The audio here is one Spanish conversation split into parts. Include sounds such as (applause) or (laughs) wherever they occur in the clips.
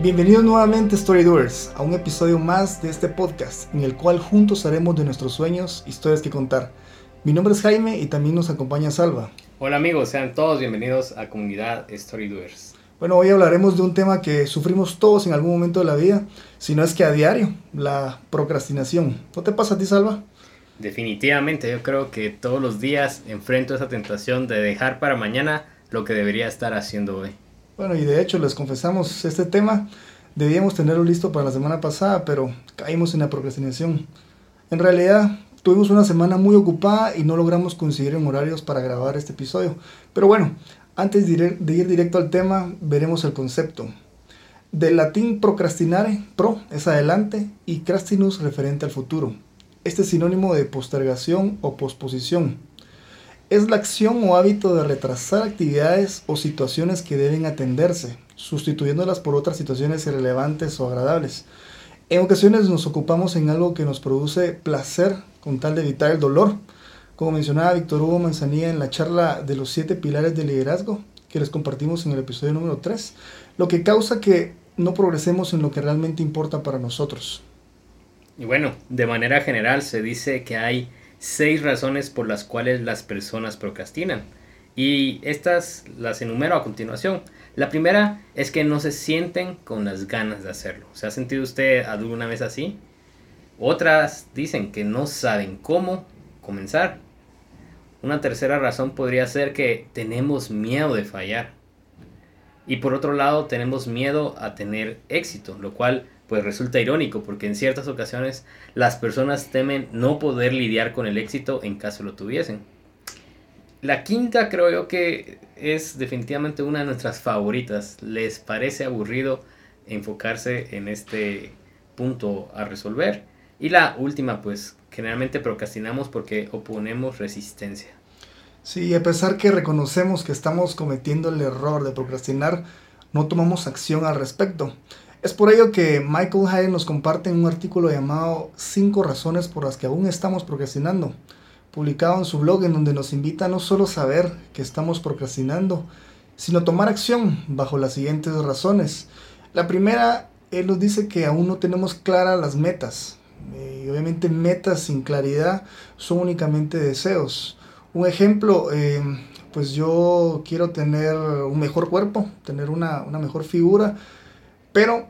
Bienvenidos nuevamente Storydoers a un episodio más de este podcast en el cual juntos haremos de nuestros sueños historias que contar. Mi nombre es Jaime y también nos acompaña Salva. Hola amigos, sean todos bienvenidos a comunidad Storydoers. Bueno, hoy hablaremos de un tema que sufrimos todos en algún momento de la vida, si no es que a diario, la procrastinación. ¿No te pasa a ti, Salva? Definitivamente, yo creo que todos los días enfrento esa tentación de dejar para mañana lo que debería estar haciendo hoy. Bueno, y de hecho les confesamos, este tema debíamos tenerlo listo para la semana pasada, pero caímos en la procrastinación. En realidad, tuvimos una semana muy ocupada y no logramos coincidir en horarios para grabar este episodio. Pero bueno, antes de ir, directo al tema, veremos el concepto. Del latín procrastinare, pro es adelante, y crastinus referente al futuro. Este es sinónimo de postergación o posposición es la acción o hábito de retrasar actividades o situaciones que deben atenderse, sustituyéndolas por otras situaciones irrelevantes o agradables. En ocasiones nos ocupamos en algo que nos produce placer con tal de evitar el dolor, como mencionaba Víctor Hugo Manzanilla en la charla de los siete pilares del liderazgo que les compartimos en el episodio número 3, lo que causa que no progresemos en lo que realmente importa para nosotros. Y bueno, de manera general se dice que hay seis razones por las cuales las personas procrastinan. Y estas las enumero a continuación. La primera es que no se sienten con las ganas de hacerlo. ¿Se ha sentido usted alguna vez así? Otras dicen que no saben cómo comenzar. Una tercera razón podría ser que tenemos miedo de fallar. Y por otro lado tenemos miedo a tener éxito, lo cual pues resulta irónico porque en ciertas ocasiones las personas temen no poder lidiar con el éxito en caso lo tuviesen. La quinta creo yo que es definitivamente una de nuestras favoritas. Les parece aburrido enfocarse en este punto a resolver. Y la última pues generalmente procrastinamos porque oponemos resistencia. Sí, a pesar que reconocemos que estamos cometiendo el error de procrastinar, no tomamos acción al respecto. Es por ello que Michael Hyatt nos comparte un artículo llamado 5 razones por las que aún estamos procrastinando, publicado en su blog en donde nos invita a no solo saber que estamos procrastinando, sino tomar acción bajo las siguientes razones. La primera, él nos dice que aún no tenemos claras las metas. Eh, y obviamente metas sin claridad son únicamente deseos. Un ejemplo, eh, pues yo quiero tener un mejor cuerpo, tener una mejor figura, pero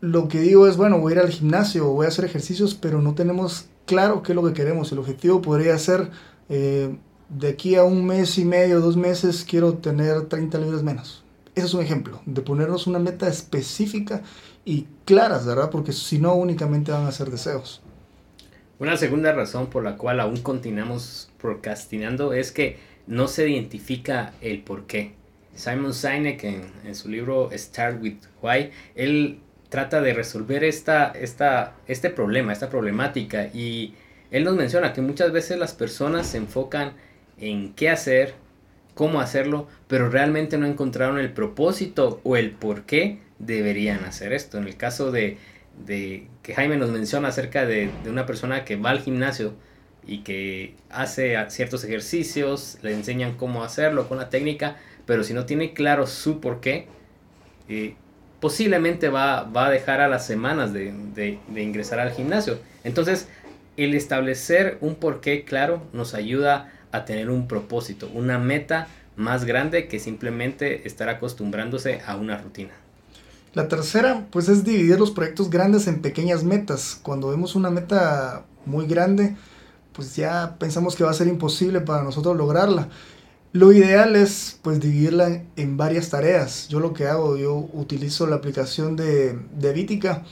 lo que digo es, bueno, voy a ir al gimnasio, voy a hacer ejercicios, pero no tenemos claro qué es lo que queremos. El objetivo podría ser, eh, de aquí a un mes y medio, dos meses, quiero tener 30 libras menos. Ese es un ejemplo, de ponernos una meta específica y claras, ¿verdad? Porque si no, únicamente van a ser deseos. Una segunda razón por la cual aún continuamos procrastinando es que no se identifica el por qué. Simon Sinek en, en su libro Start with Why, él trata de resolver esta, esta, este problema, esta problemática. Y él nos menciona que muchas veces las personas se enfocan en qué hacer, cómo hacerlo, pero realmente no encontraron el propósito o el por qué deberían hacer esto. En el caso de, de que Jaime nos menciona acerca de, de, una persona que va al gimnasio y que hace ciertos ejercicios, le enseñan cómo hacerlo con la técnica, pero si no tiene claro su por qué, eh, posiblemente va, va a dejar a las semanas de, ingresar al gimnasio. Entonces, el establecer un porqué claro nos ayuda a tener un propósito, una meta más grande que simplemente estar acostumbrándose a una rutina. La tercera, pues es dividir los proyectos grandes en pequeñas metas. Cuando vemos una meta muy grande, pues ya pensamos que va a ser imposible para nosotros lograrla. Lo ideal es pues dividirla en varias tareas. Yo lo que hago, yo utilizo la aplicación de, de Vítica,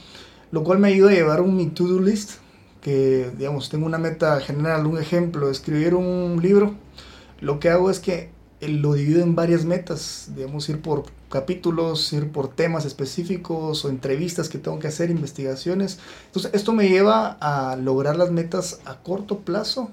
lo cual me ayuda a llevar un mi to-do list, que digamos, tengo una meta general, un ejemplo, escribir un libro. Lo que hago es que lo divido en varias metas, digamos, ir por capítulos, ir por temas específicos o entrevistas que tengo que hacer, investigaciones. Entonces, esto me lleva a lograr las metas a corto plazo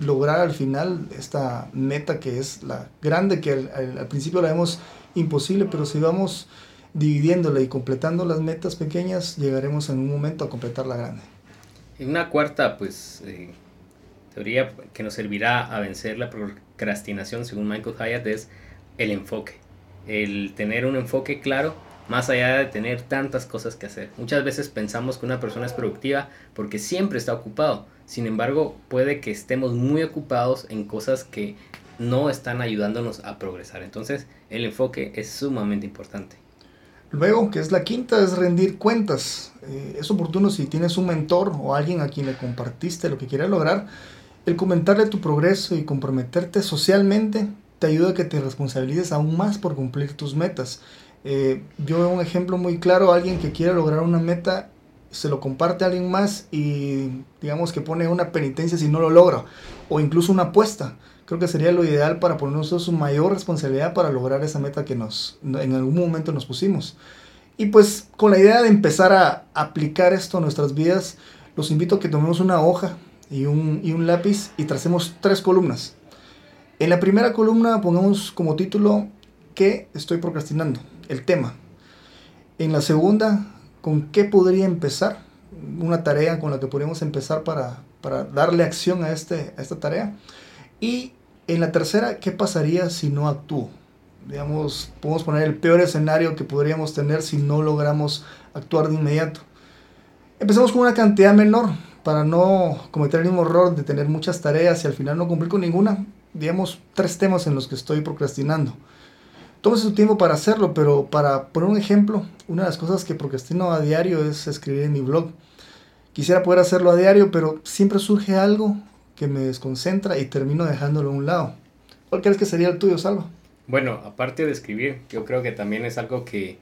lograr al final esta meta que es la grande, que al, principio la vemos imposible, pero si vamos dividiéndola y completando las metas pequeñas, llegaremos en un momento a completar la grande. Y una cuarta, pues, eh, teoría que nos servirá a vencer la procrastinación, según Michael Hyatt, es el enfoque. El tener un enfoque claro más allá de tener tantas cosas que hacer. Muchas veces pensamos que una persona es productiva porque siempre está ocupado. Sin embargo, puede que estemos muy ocupados en cosas que no están ayudándonos a progresar. Entonces, el enfoque es sumamente importante. Luego, que es la quinta, es rendir cuentas. Eh, es oportuno si tienes un mentor o alguien a quien le compartiste lo que quieres lograr, el comentarle tu progreso y comprometerte socialmente te ayuda a que te responsabilices aún más por cumplir tus metas. Eh, yo veo un ejemplo muy claro, alguien que quiere lograr una meta, se lo comparte a alguien más y digamos que pone una penitencia si no lo logra, o incluso una apuesta. Creo que sería lo ideal para ponernos su mayor responsabilidad para lograr esa meta que nos, en algún momento nos pusimos. Y pues con la idea de empezar a aplicar esto a nuestras vidas, los invito a que tomemos una hoja y un, y un lápiz y tracemos tres columnas. En la primera columna pongamos como título ¿Qué estoy procrastinando? El tema. En la segunda, ¿con qué podría empezar? Una tarea con la que podríamos empezar para, darle acción a, este, a esta tarea. Y en la tercera, ¿qué pasaría si no actúo? Digamos, podemos poner el peor escenario que podríamos tener si no logramos actuar de inmediato. Empezamos con una cantidad menor para no cometer el mismo error de tener muchas tareas y al final no cumplir con ninguna. Digamos, tres temas en los que estoy procrastinando. Tómese su tiempo para hacerlo, pero para poner un ejemplo, una de las cosas que procrastino a diario es escribir en mi blog. Quisiera poder hacerlo a diario, pero siempre surge algo que me desconcentra y termino dejándolo a un lado. ¿Cuál crees que sería el tuyo, Salva? Bueno, aparte de escribir, yo creo que también es algo que,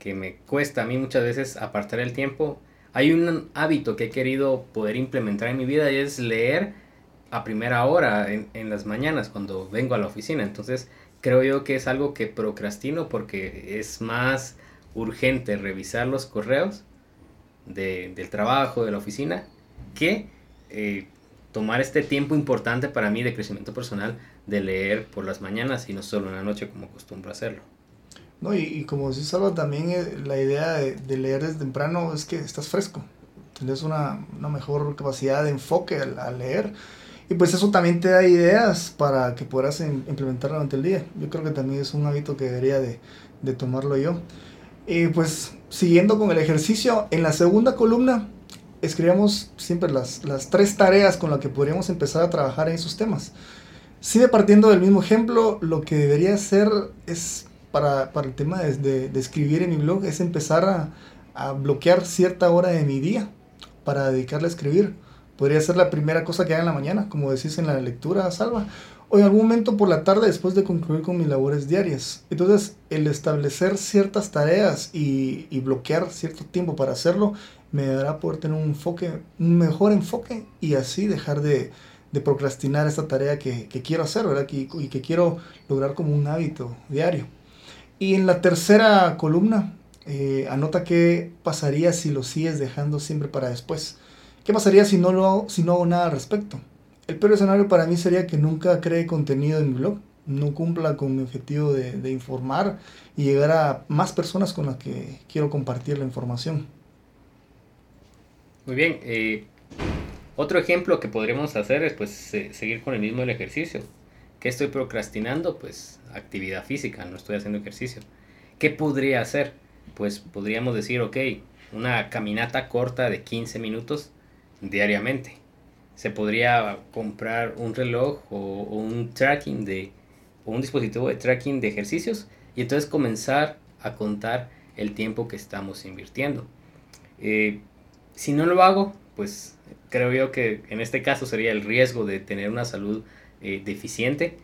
que me cuesta a mí muchas veces apartar el tiempo. Hay un hábito que he querido poder implementar en mi vida y es leer a primera hora en las mañanas cuando vengo a la oficina. Entonces, creo yo que es algo que procrastino porque es más urgente revisar los correos de, del trabajo, de la oficina, que eh, tomar este tiempo importante para mí de crecimiento personal de leer por las mañanas y no solo en la noche como acostumbro hacerlo. No, y, como decís Salva, también eh, la idea de, leer desde temprano es que estás fresco, tienes una, una mejor capacidad de enfoque al leer y pues eso también te da ideas para que puedas implementar durante el día. Yo creo que también es un hábito que debería de, tomarlo yo. Y pues siguiendo con el ejercicio, en la segunda columna escribimos siempre las, tres tareas con las que podríamos empezar a trabajar en esos temas. Sigue partiendo del mismo ejemplo, lo que debería hacer es para, para el tema de, de, escribir en mi blog, es empezar a, a bloquear cierta hora de mi día para dedicarle a escribir Podría ser la primera cosa que haga en la mañana, como decís en la lectura, Salva, o en algún momento por la tarde después de concluir con mis labores diarias. Entonces, el establecer ciertas tareas y, bloquear cierto tiempo para hacerlo me dará poder tener un enfoque, un mejor enfoque y así dejar de, procrastinar esta tarea que, quiero hacer, ¿verdad? y que quiero lograr como un hábito diario. Y en la tercera columna, eh, anota qué pasaría si lo sigues dejando siempre para después. ¿Qué pasaría si no, lo, si no hago nada al respecto? El peor escenario para mí sería que nunca cree contenido en mi blog, no cumpla con mi objetivo de, informar y llegar a más personas con las que quiero compartir la información. Muy bien, eh, otro ejemplo que podríamos hacer es pues seguir con el mismo ejercicio. ¿Qué estoy procrastinando? Pues actividad física, no estoy haciendo ejercicio. ¿Qué podría hacer? Pues podríamos decir, ok, una caminata corta de 15 minutos diariamente. Se podría comprar un reloj o, un tracking de un dispositivo de tracking de ejercicios y entonces comenzar a contar el tiempo que estamos invirtiendo. Eh, si no lo hago, pues creo yo que en este caso sería el riesgo de tener una salud eh, deficiente,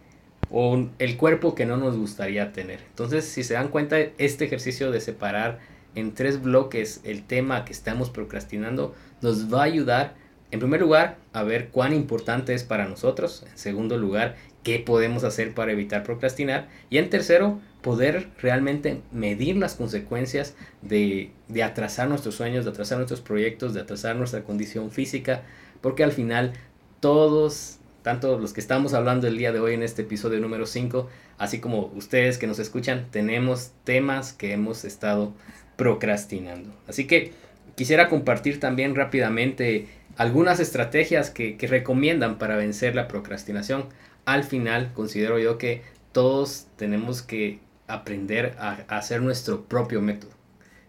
o el cuerpo que no nos gustaría tener. Entonces, si se dan cuenta, este ejercicio de separar en tres bloques el tema que estamos procrastinando nos va a ayudar, en primer lugar, a ver cuán importante es para nosotros. En segundo lugar, qué podemos hacer para evitar procrastinar. Y en tercero, poder realmente medir las consecuencias de, de atrasar nuestros sueños, de atrasar nuestros proyectos, de atrasar nuestra condición física, porque al final todos, tanto los que estamos hablando el día de hoy en este episodio número 5, así como ustedes que nos escuchan, tenemos temas que hemos estado procrastinando. Así que quisiera compartir también rápidamente algunas estrategias que, recomiendan para vencer la procrastinación. Al final considero yo que todos tenemos que aprender a, hacer nuestro propio método.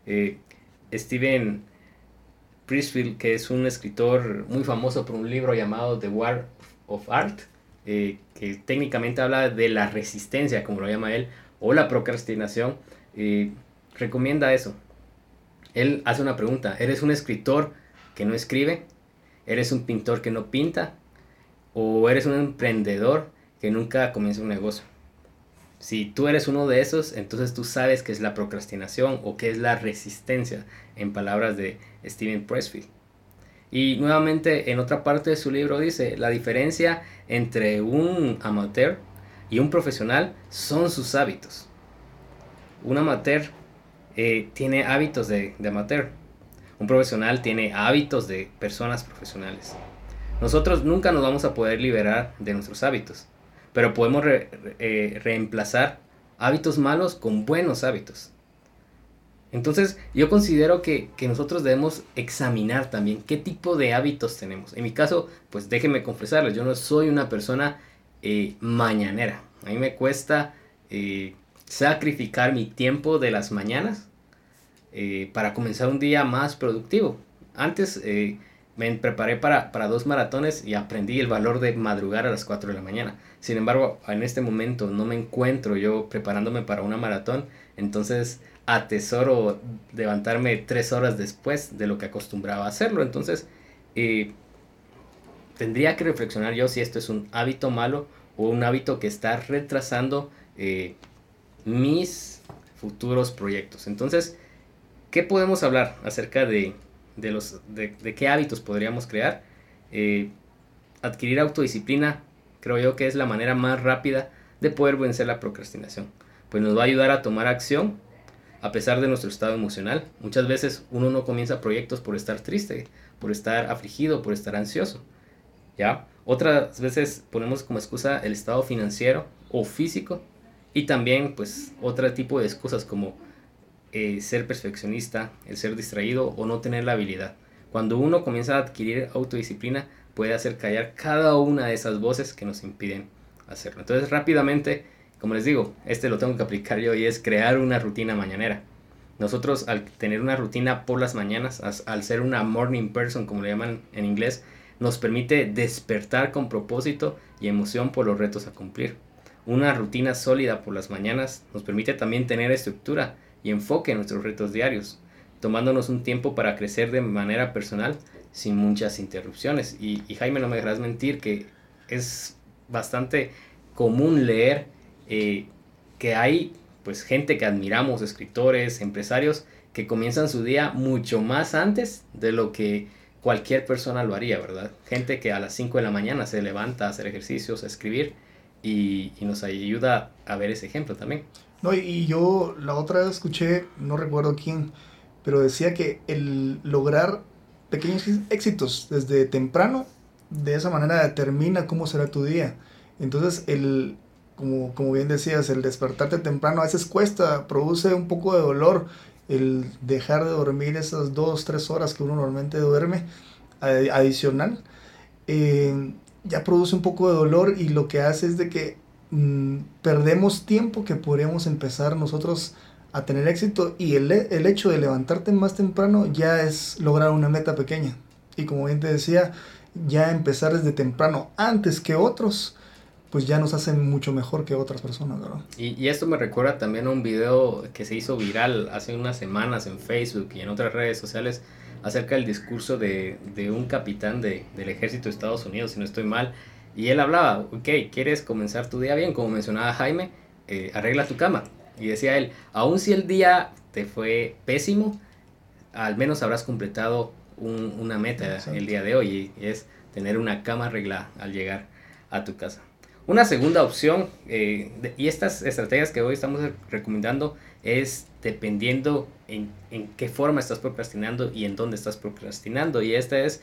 Eh, Steven Prisfield, que es un escritor muy famoso por un libro llamado The War of Art, eh, que técnicamente habla de la resistencia, como lo llama él, o la procrastinación, eh, recomienda eso. Él hace una pregunta, ¿eres un escritor que no escribe? ¿Eres un pintor que no pinta? ¿O eres un emprendedor que nunca comienza un negocio? Si tú eres uno de esos, entonces tú sabes qué es la procrastinación o qué es la resistencia, en palabras de Steven Pressfield. Y nuevamente en otra parte de su libro dice, la diferencia entre un amateur y un profesional son sus hábitos. Un amateur eh, tiene hábitos de, de amateur. Un profesional tiene hábitos de personas profesionales. Nosotros nunca nos vamos a poder liberar de nuestros hábitos pero podemos eh, reemplazar hábitos malos con buenos hábitos. Entonces yo considero que, nosotros debemos examinar también qué tipo de hábitos tenemos. En mi caso, pues déjenme confesarles, yo no soy una persona eh, mañanera. A mí me cuesta eh, sacrificar mi tiempo de las mañanas para comenzar un día más productivo. Antes me preparé para, para, dos maratones y aprendí el valor de madrugar a las 4 de la mañana. Sin embargo, en este momento no me encuentro yo preparándome para una maratón, entonces atesoro levantarme tres horas después de lo que acostumbraba hacerlo. Entonces, eh, tendría que reflexionar yo si esto es un hábito malo o un hábito que está retrasando eh, mis futuros proyectos. Entonces, ¿qué podemos hablar acerca de de, los, de, qué hábitos podríamos crear. Eh, adquirir autodisciplina creo yo que es la manera más rápida de poder vencer la procrastinación. Pues nos va a ayudar a tomar acción a pesar de nuestro estado emocional. Muchas veces uno no comienza proyectos por estar triste, por estar afligido, por estar ansioso. ¿Ya? Otras veces ponemos como excusa el estado financiero o físico y también pues otro tipo de excusas como eh, ser perfeccionista, el ser distraído o no tener la habilidad. Cuando uno comienza a adquirir autodisciplina, puede hacer callar cada una de esas voces que nos impiden hacerlo. Entonces, rápidamente, como les digo, este lo tengo que aplicar yo y es crear una rutina mañanera. Nosotros al tener una rutina por las mañanas, al ser una morning person, como le llaman en inglés, nos permite despertar con propósito y emoción por los retos a cumplir. Una rutina sólida por las mañanas nos permite también tener estructura y enfoque en nuestros retos diarios, tomándonos un tiempo para crecer de manera personal sin muchas interrupciones. Y, Jaime, no me dejarás mentir que es bastante común leer eh, que hay pues gente que admiramos, escritores, empresarios, que comienzan su día mucho más antes de lo que cualquier persona lo haría, ¿verdad? Gente que a las 5 de la mañana se levanta a hacer ejercicios, a escribir y, y nos ayuda a ver ese ejemplo también. No, y yo la otra vez escuché, no recuerdo quién, pero decía que el lograr pequeños éxitos desde temprano, de esa manera determina cómo será tu día. Entonces, el, como, como bien decías, el despertarte temprano a veces cuesta, produce un poco de dolor el dejar de dormir esas dos, tres horas que uno normalmente duerme adicional. Eh, ya produce un poco de dolor y lo que hace es de que Mm, perdemos tiempo que podríamos empezar nosotros a tener éxito y el, el, hecho de levantarte más temprano ya es lograr una meta pequeña. Y como bien te decía, ya empezar desde temprano antes que otros, pues ya nos hacen mucho mejor que otras personas, ¿verdad? Y, y esto me recuerda también a un video que se hizo viral hace unas semanas en Facebook y en otras redes sociales acerca del discurso de, de un capitán de, del ejército de Estados Unidos, si no estoy mal, Y él hablaba, ok, ¿quieres comenzar tu día bien? Como mencionaba Jaime, eh, arregla tu cama. Y decía él, aun si el día te fue pésimo, al menos habrás completado una meta el día de hoy y es tener una cama arreglada al llegar a tu casa. Una segunda opción, eh, y estas estrategias que hoy estamos recomendando, es dependiendo en, en, qué forma estás procrastinando y en dónde estás procrastinando. Y esta es,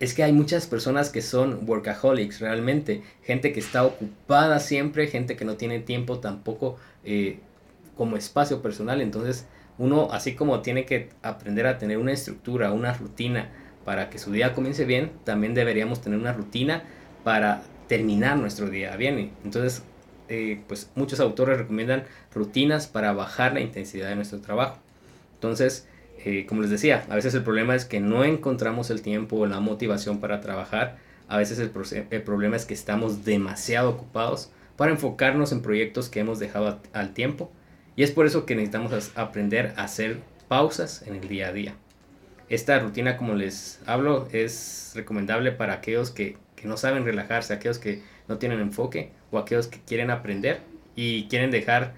es que hay muchas personas que son workaholics realmente, gente que está ocupada siempre, gente que no tiene tiempo tampoco eh, como espacio personal. Entonces uno, así como tiene que aprender a tener una estructura, una rutina para que su día comience bien, también deberíamos tener una rutina para terminar nuestro día bien. Entonces, eh, pues muchos autores recomiendan rutinas para bajar la intensidad de nuestro trabajo. Entonces, eh, como les decía, a veces el problema es que no encontramos el tiempo o la motivación para trabajar. A veces el, el problema es que estamos demasiado ocupados para enfocarnos en proyectos que hemos dejado al tiempo. Y es por eso que necesitamos aprender a hacer pausas en el día a día. Esta rutina, como les hablo, es recomendable para aquellos que que no saben relajarse, aquellos que no tienen enfoque o aquellos que quieren aprender y quieren dejar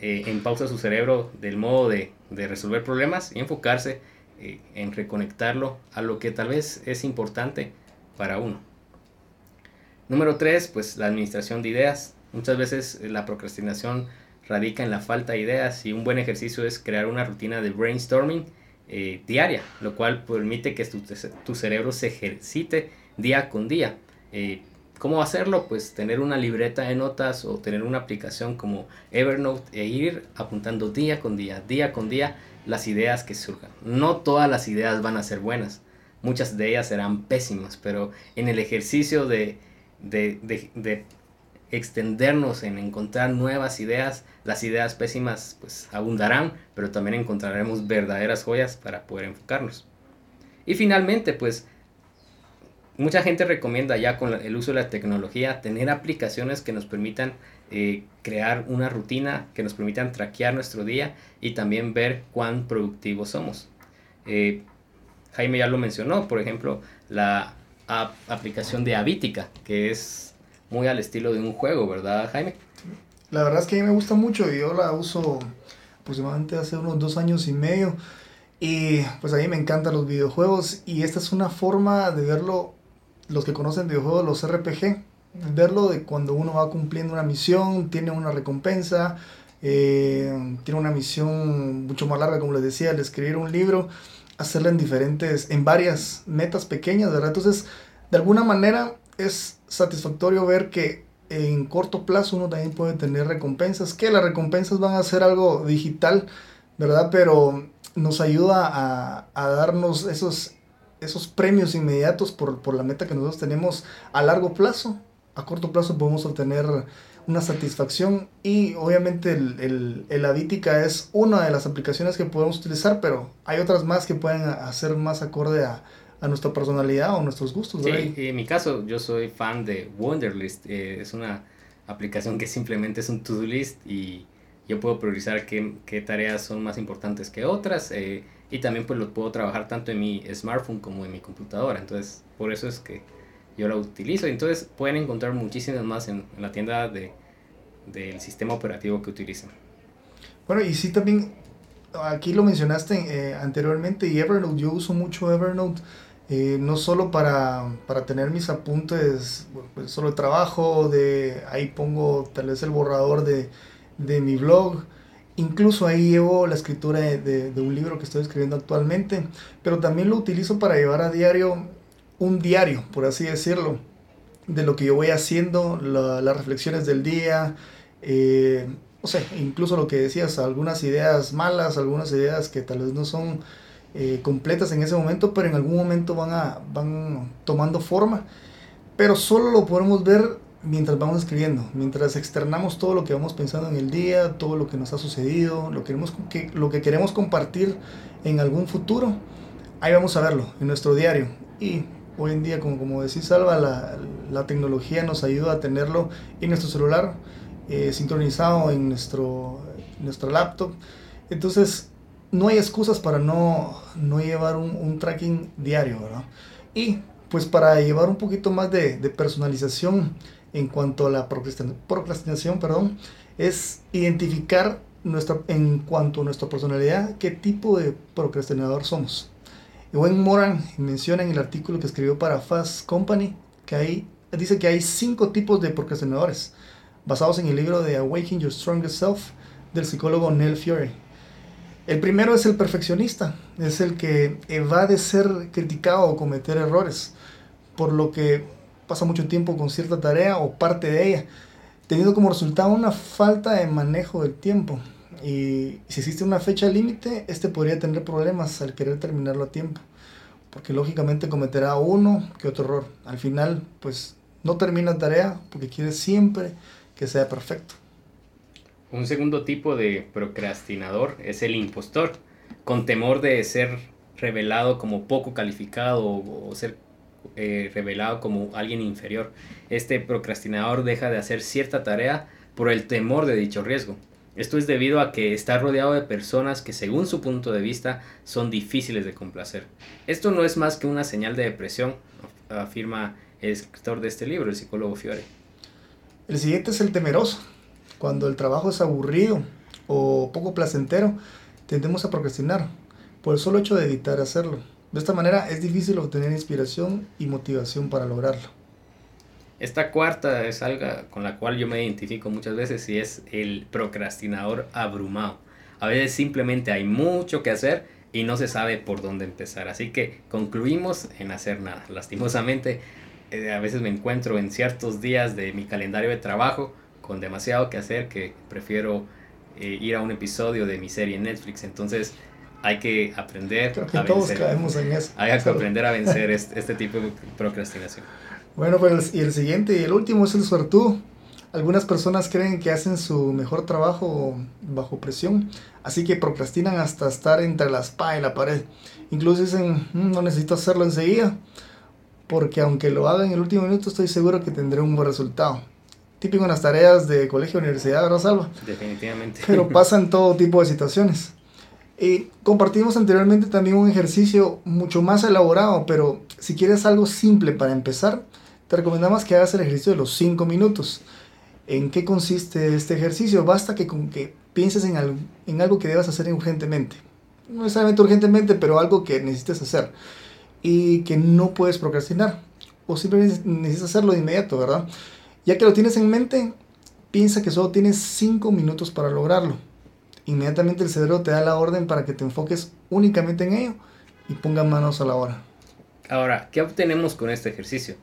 eh, en pausa su cerebro del modo de, resolver problemas y enfocarse eh, en reconectarlo a lo que tal vez es importante para uno. Número 3, pues la administración de ideas. Muchas veces eh, la procrastinación radica en la falta de ideas y un buen ejercicio es crear una rutina de brainstorming diaria, lo cual permite que tu, tu cerebro se ejercite día con día. Eh, ¿Cómo hacerlo? Pues tener una libreta de notas o tener una aplicación como Evernote e ir apuntando día con día, día con día las ideas que surjan. No todas las ideas van a ser buenas, muchas de ellas serán pésimas, pero en el ejercicio de, de, de, extendernos en encontrar nuevas ideas, las ideas pésimas pues abundarán, pero también encontraremos verdaderas joyas para poder enfocarnos. Y finalmente, pues mucha gente recomienda ya con el uso de la tecnología tener aplicaciones que nos permitan eh, crear una rutina, que nos permitan traquear nuestro día y también ver cuán productivos somos. Eh, Jaime ya lo mencionó, por ejemplo, la aplicación de Habitica, que es muy al estilo de un juego, ¿verdad, Jaime? La verdad es que a mí me gusta mucho y yo la uso aproximadamente hace unos dos años y medio. Y pues a mí me encantan los videojuegos y esta es una forma de verlo los que conocen videojuegos, los RPG, verlo de cuando uno va cumpliendo una misión, tiene una recompensa, eh, tiene una misión mucho más larga, como les decía, el escribir un libro, hacerla en diferentes, en varias metas pequeñas, ¿verdad? Entonces, de alguna manera es satisfactorio ver que en corto plazo uno también puede tener recompensas, que las recompensas van a ser algo digital, ¿verdad? Pero nos ayuda a, a darnos esos esos premios inmediatos por, por, la meta que nosotros tenemos a largo plazo. A corto plazo podemos obtener una satisfacción y obviamente el, el, el Avítica es una de las aplicaciones que podemos utilizar, pero hay otras más que pueden hacer más acorde a, a nuestra personalidad o nuestros gustos. Sí, en mi caso yo soy fan de Wonderlist, eh, es una aplicación que simplemente es un to-do list y yo puedo priorizar qué, qué, tareas son más importantes que otras. Eh, y también pues lo puedo trabajar tanto en mi smartphone como en mi computadora. Entonces, por eso es que yo la utilizo. Entonces, pueden encontrar muchísimas más en, la tienda de, del sistema operativo que utilizan. Bueno, y sí también, aquí lo mencionaste eh, anteriormente, y Evernote, yo uso mucho Evernote. Eh, no solo para, para, tener mis apuntes, pues solo trabajo, de ahí pongo tal vez el borrador de, de mi blog, Incluso ahí llevo la escritura de, un libro que estoy escribiendo actualmente, pero también lo utilizo para llevar a diario un diario, por así decirlo, de lo que yo voy haciendo, las reflexiones del día, eh, o sea, incluso lo que decías, algunas ideas malas, algunas ideas que tal vez no son eh, completas en ese momento, pero en algún momento van, a, van tomando forma, pero solo lo podemos ver mientras vamos escribiendo, mientras externamos todo lo que vamos pensando en el día, todo lo que nos ha sucedido, lo, queremos, que, lo que queremos compartir en algún futuro, ahí vamos a verlo en nuestro diario. Y hoy en día, como, como decís Salva, la, la tecnología nos ayuda a tenerlo en nuestro celular, eh, sincronizado en nuestro, nuestro laptop. Entonces, no hay excusas para no, no llevar un, un tracking diario, ¿verdad? Y pues para llevar un poquito más de, de personalización en cuanto a la procrastinación, perdón, es identificar nuestra, en cuanto a nuestra personalidad, qué tipo de procrastinador somos. Wayne Moran menciona en el artículo que escribió para Fast Company que hay, dice que hay cinco tipos de procrastinadores, basados en el libro de Awakening Your Strongest Self del psicólogo Neil Fiore. El primero es el perfeccionista, es el que evade ser criticado o cometer errores, por lo que pasa mucho tiempo con cierta tarea o parte de ella, teniendo como resultado una falta de manejo del tiempo. Y si existe una fecha límite, este podría tener problemas al querer terminarlo a tiempo, porque lógicamente cometerá uno que otro error. Al final, pues no termina tarea porque quiere siempre que sea perfecto. Un segundo tipo de procrastinador es el impostor, con temor de ser revelado como poco calificado o ser eh, revelado como alguien inferior. Este procrastinador deja de hacer cierta tarea por el temor de dicho riesgo. Esto es debido a que está rodeado de personas que según su punto de vista son difíciles de complacer. Esto no es más que una señal de depresión, afirma el escritor de este libro, el psicólogo Fiore. El siguiente es el temeroso. Cuando el trabajo es aburrido o poco placentero, tendemos a procrastinar por el solo hecho de evitar hacerlo. De esta manera es difícil obtener inspiración y motivación para lograrlo. Esta cuarta es algo con la cual yo me identifico muchas veces y es el procrastinador abrumado. A veces simplemente hay mucho que hacer y no se sabe por dónde empezar. Así que concluimos en hacer nada. Lastimosamente, eh, a veces me encuentro en ciertos días de mi calendario de trabajo con demasiado que hacer que prefiero eh, ir a un episodio de mi serie en Netflix. Entonces hay que aprender Creo que todos caemos en eso. Hay que aprender a vencer (laughs) este, este tipo de procrastinación. Bueno, pues y el siguiente y el último es el suertudo. Algunas personas creen que hacen su mejor trabajo bajo presión, así que procrastinan hasta estar entre la espada y la pared. Incluso dicen, mm, no necesito hacerlo enseguida, porque aunque lo haga en el último minuto, estoy seguro que tendré un buen resultado. Típico en las tareas de colegio universidad, ¿verdad, Salva? Definitivamente. Pero (laughs) pasan todo tipo de situaciones. Y compartimos anteriormente también un ejercicio mucho más elaborado, pero si quieres algo simple para empezar, te recomendamos que hagas el ejercicio de los 5 minutos. ¿En qué consiste este ejercicio? Basta que con que pienses en algo, en algo que debas hacer urgentemente. No necesariamente urgentemente, pero algo que necesites hacer y que no puedes procrastinar. O simplemente necesitas hacerlo de inmediato, ¿verdad? Ya que lo tienes en mente, piensa que solo tienes 5 minutos para lograrlo. Inmediatamente el cerebro te da la orden para que te enfoques únicamente en ello y ponga manos a la hora. Ahora, ¿qué obtenemos con este ejercicio?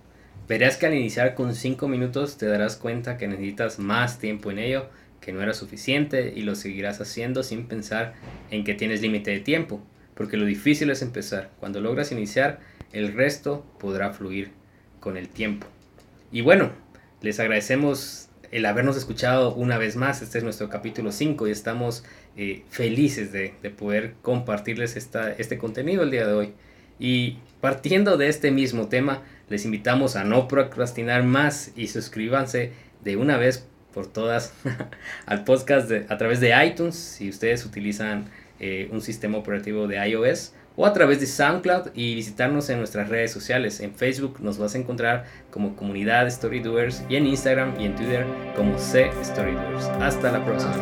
Verás que al iniciar con 5 minutos te darás cuenta que necesitas más tiempo en ello, que no era suficiente y lo seguirás haciendo sin pensar en que tienes límite de tiempo, porque lo difícil es empezar. Cuando logras iniciar, el resto podrá fluir con el tiempo. Y bueno, les agradecemos el habernos escuchado una vez más. Este es nuestro capítulo 5 y estamos eh, felices de, de, poder compartirles esta, este contenido el día de hoy. Y partiendo de este mismo tema, les invitamos a no procrastinar más y suscríbanse de una vez por todas (laughs) al podcast a través de iTunes si ustedes utilizan eh, un sistema operativo de iOS o a través de SoundCloud y visitarnos en nuestras redes sociales. En Facebook nos vas a encontrar como comunidad Storydoers y en Instagram y en Twitter como C Storydoers. Hasta la próxima.